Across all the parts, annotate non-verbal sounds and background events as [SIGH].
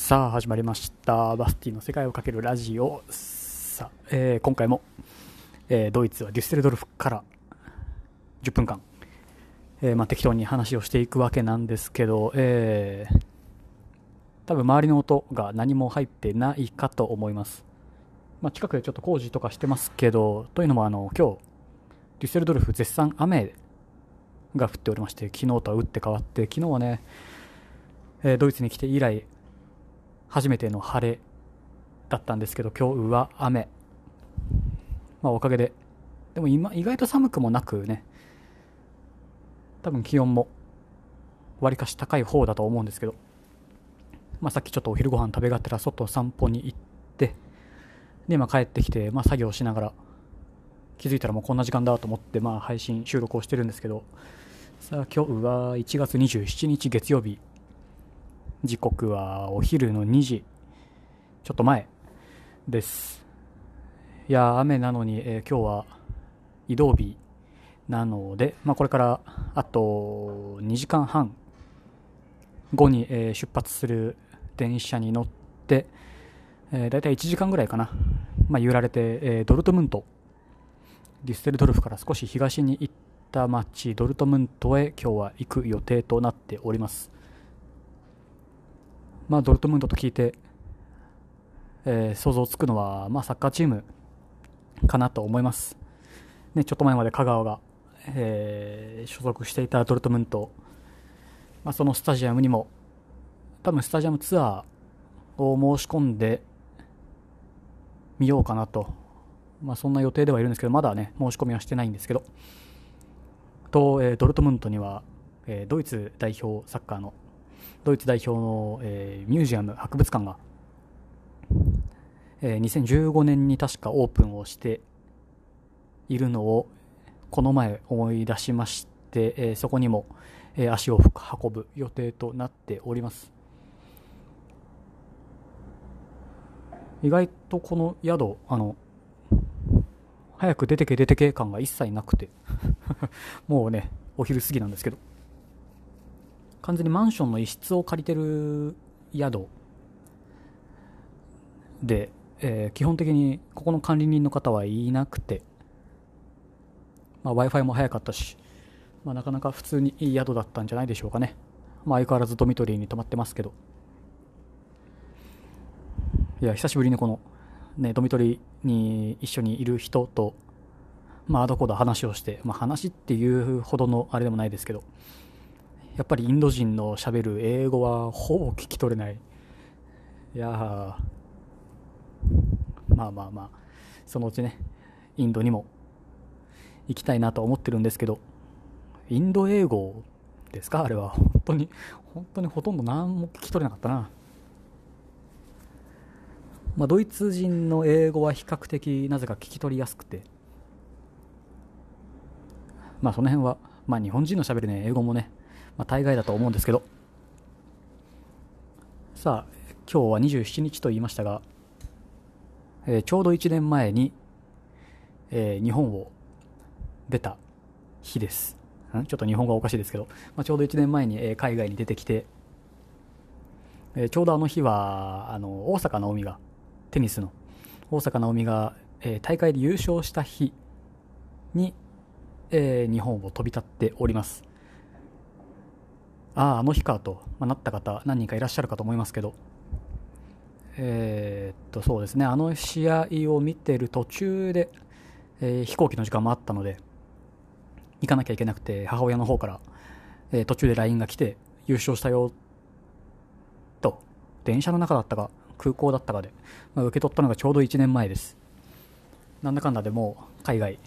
さあ始まりました。バスティの世界をかけるラジオ。さあ、えー今回も、えードイツはデュッセルドルフから10分間、えーまあ、適当に話をしていくわけなんですけど、えー多分周りの音が何も入ってないかと思います、まあ、近くでちょっと工事とかしてますけどというのもあの今日デュッセルドルフ絶賛雨が降っておりまして昨日とは打って変わって昨日はね、えドイツに来て以来初めての晴れだったんですけど今日は雨。まあおかげででも今意外と寒くもなくね多分気温もわりかし高い方だと思うんですけど、まあ、さっきちょっとお昼ご飯食べがてら外散歩に行ってで今帰ってきて、まあ、作業しながら気づいたらもうこんな時間だと思って、まあ、配信収録をしてるんですけどさあ今日は1月27日月曜日。時刻はお昼の2時。ちょっと前です。いや雨なのに、えー今日は移動日なので、まあ、これからあと2時間半後に、えー出発する電車に乗って、えー、大体1時間ぐらいかな、まあ、揺られて、えードルトムント。デュッセルドルフから少し東に行った町ドルトムントへ今日は行く予定となっております。まあ、ドルトムントと聞いて、えー想像つくのは、まあ、サッカーチームかなと思います、ね、ちょっと前まで香川が、えー所属していたドルトムント、まあ、そのスタジアムにも多分スタジアムツアーを申し込んでみようかなと、まあ、そんな予定ではいるんですけどまだね申し込みはしてないんですけど。と、えードルトムントには、えドイツ代表サッカーのドイツ代表の、えーミュージアム博物館が、えー2015年に確かオープンをしているのをこの前思い出しまして、えーそこにも、えー足を運ぶ予定となっております。意外とこの宿あの早く出てけ出てけ感が一切なくて [LAUGHS] もうねお昼過ぎなんですけど。完全にマンションの一室を借りてる宿で、えー基本的にここの管理人の方はいなくて、まあ、w i f i も早かったし、まあ、なかなか普通にいい宿だったんじゃないでしょうかね、まあ、相変わらずドミトリーに泊まってますけど。いや久しぶりにこの、ね、ドミトリーに一緒にいる人と、まあ、どこだ話をして、まあ、話っていうほどのあれでもないですけど。やっぱりインド人のしゃべる英語はほぼ聞き取れない。いやまあまあまあ。そのうちねインドにも行きたいなと思ってるんですけど。インド英語ですか？あれは。本当に本当にほとんど何も聞き取れなかったな。まあドイツ人の英語は比較的なぜか聞き取りやすくて。まあその辺はまあ日本人のしゃべるね英語もねまあ、大概だと思うんですけど。さあ今日は27日と言いましたが、えーちょうど1年前に、えー日本を出た日です。ん？ちょっと日本語はおかしいですけど、まあ、ちょうど1年前に、えー海外に出てきて、えちょうどあの日はあの大坂なおみがテニスの大坂なおみが、え大会で優勝した日に、え日本を飛び立っております。ああ、あの日かと、まあ、なった方、何人かいらっしゃるかと思いますけど、えーっと、そうですね、あの試合を見てる途中で、えー飛行機の時間もあったので、行かなきゃいけなくて、母親の方から、えー途中で LINE が来て、優勝したよ、と、電車の中だったか、空港だったかで、まあ、受け取ったのがちょうど1年前です。なんだかんだでも、海外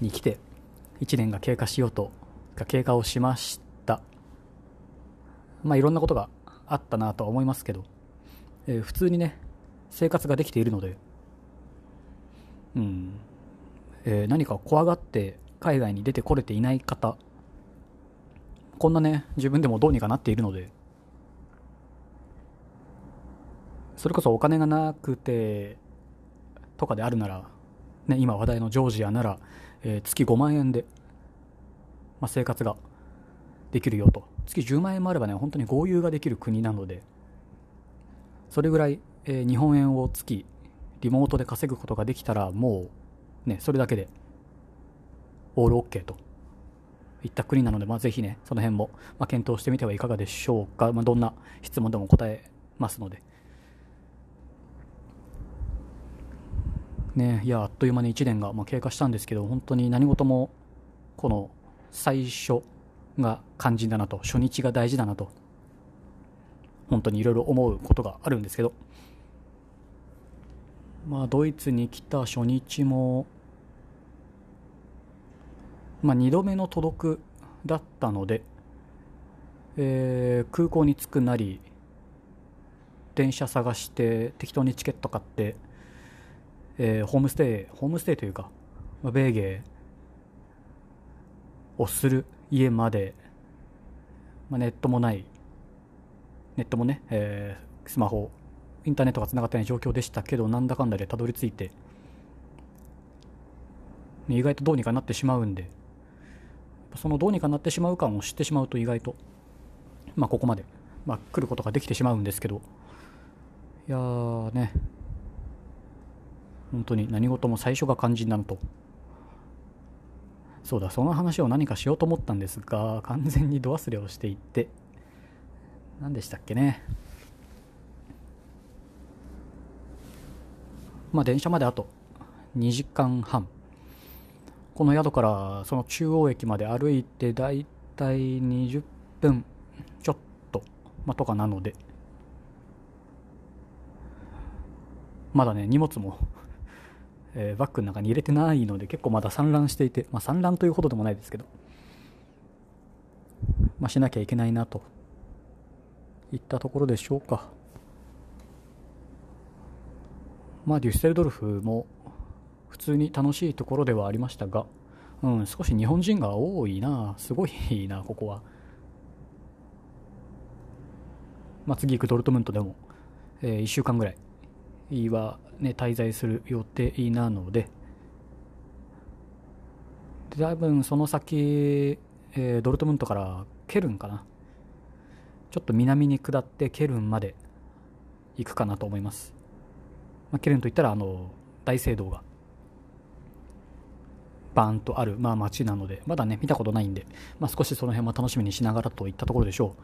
に来て、1年が経過しようと、が経過をしました。まあ、いろんなことがあったなとは思いますけど、えー普通にね生活ができているので、うん。えー何か怖がって海外に出てこれていない方こんなね自分でもどうにかなっているのでそれこそお金がなくてとかであるなら、ね、今話題のジョージアなら、えー月5万円で、まあ、生活ができるよと。月10万円もあればね本当に豪遊ができる国なので。それぐらい、えー日本円を月リモートで稼ぐことができたらもうねそれだけでオールオッケーと。いった国なので、まあ、ぜひねその辺も、まあ、検討してみてはいかがでしょうか、まあ、どんな質問でも答えますので。ねいやあっという間に1年が、まあ、経過したんですけど本当に何事もこの最初が肝心だなと初日が大事だなと本当にいろいろ思うことがあるんですけど。まあドイツに来た初日もまあ2度目の届くだったので、えー空港に着くなり電車探して適当にチケット買って、えーホームステイホームステイというか、まあ、ベーゲーをする。家まで、まあ、ネットもないネットもね、えースマホインターネットがつながってない状況でしたけどなんだかんだでたどり着いて意外とどうにかなってしまうんでそのどうにかなってしまう感を知ってしまうと意外と、まあ、ここまで、まあ、来ることができてしまうんですけどいやーね本当に何事も最初が肝心なのと。そうだその話を何かしようと思ったんですが [LAUGHS] 完全に度忘れをしていって。何でしたっけね。まあ電車まであと2時間半。この宿からその中央駅まで歩いてだいたい20分。ちょっと、まあ、とかなので。まだね荷物も、えーバッグの中に入れてないので結構まだ散乱していて、まあ、散乱というほどでもないですけど、まあ、しなきゃいけないなといったところでしょうか。まあデュッセルドルフも普通に楽しいところではありましたが、うん、少し日本人が多いなすごいなここは、まあ、次行くドルトムントでも、え1週間ぐらい。は、ね、滞在する予定なので。で多分その先、えードルトムントからケルンかな。ちょっと南に下ってケルンまで行くかなと思います、まあ、ケルンといったらあの大聖堂が。バーンとある、まあ、街なので。まだね見たことないんで、まあ、少しその辺も楽しみにしながらといったところでしょ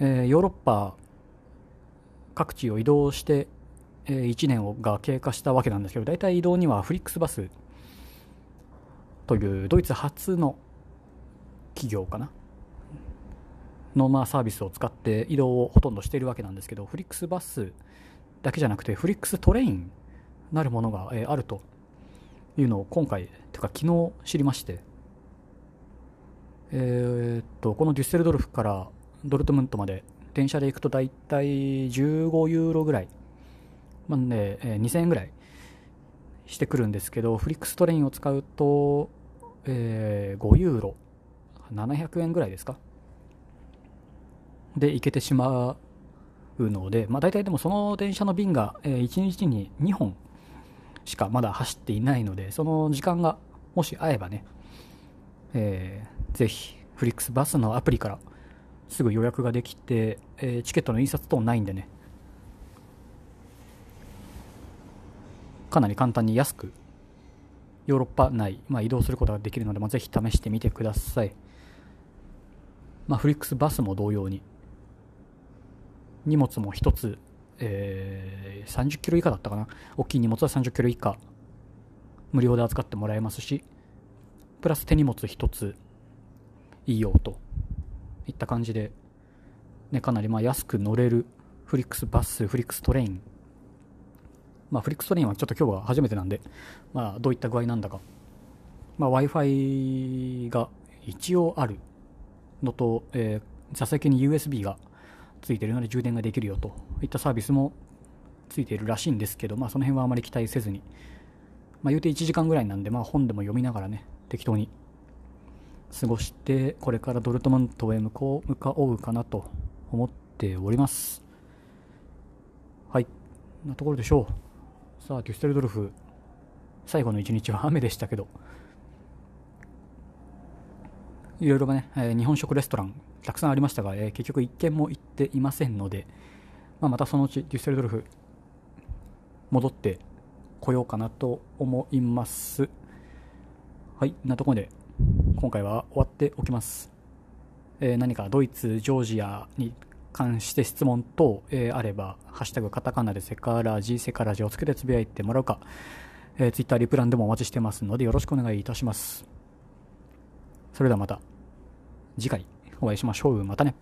う、えーヨーロッパ各地を移動して、1年をが経過したわけなんですけど大体移動にはフリックスバスというドイツ初の企業かな。のまあサービスを使って移動をほとんどしているわけなんですけどフリックスバスだけじゃなくてフリックストレインなるものが、あるというのを今回というか昨日知りましてえーっとこのデュッセルドルフからドルトムントまで電車で行くと大体15ユーロぐらい、まあねえー2000円ぐらいしてくるんですけどフリックストレインを使うと、えー5ユーロ700円ぐらいですか？で行けてしまうので、まあ、大体でもその電車の便が、え1日に2本しかまだ走っていないのでその時間がもし合えばね、えーぜひフリックスバスのアプリからすぐ予約ができて、えーチケットの印刷等ないんでねかなり簡単に安くヨーロッパ内、まあ、移動することができるので、まあ、ぜひ試してみてください、まあ、フリックスバスも同様に荷物も1つ、えー30キロ以下だったかな。大きい荷物は30キロ以下無料で扱ってもらえますしプラス手荷物1ついいよといった感じで、ね、かなりまあ安く乗れるフリックスバスフリックストレインまあ、フリックストレインはちょっと今日は初めてなんで、まあ、どういった具合なんだか、まあ、w i f i が一応あるのと、えー座席に USB がついているので充電ができるよといったサービスもついているらしいんですけど、まあ、その辺はあまり期待せずに、まあ、言うて1時間ぐらいなんで、まあ、本でも読みながらね適当に過ごしてこれからドルトムントへ向こう向かおうかなと思っております。はい。なところでしょう。さあデュッセルドルフ。最後の一日は雨でしたけど。いろいろね、えー日本食レストランたくさんありましたが、えー結局一軒も行っていませんので、まあ、またそのうちデュッセルドルフ戻ってこようかなと思います。はいなところで今回は終わっておきます。えー、何かドイツ、ジョージアに関して質問等、えー、あれば、ハッシュタグカタカナでセカラジ、セカラジをつけてつぶやいてもらうか、えー、ツイッターリプランでもお待ちしてますのでよろしくお願いいたします。それではまた次回お会いしましょう。またね。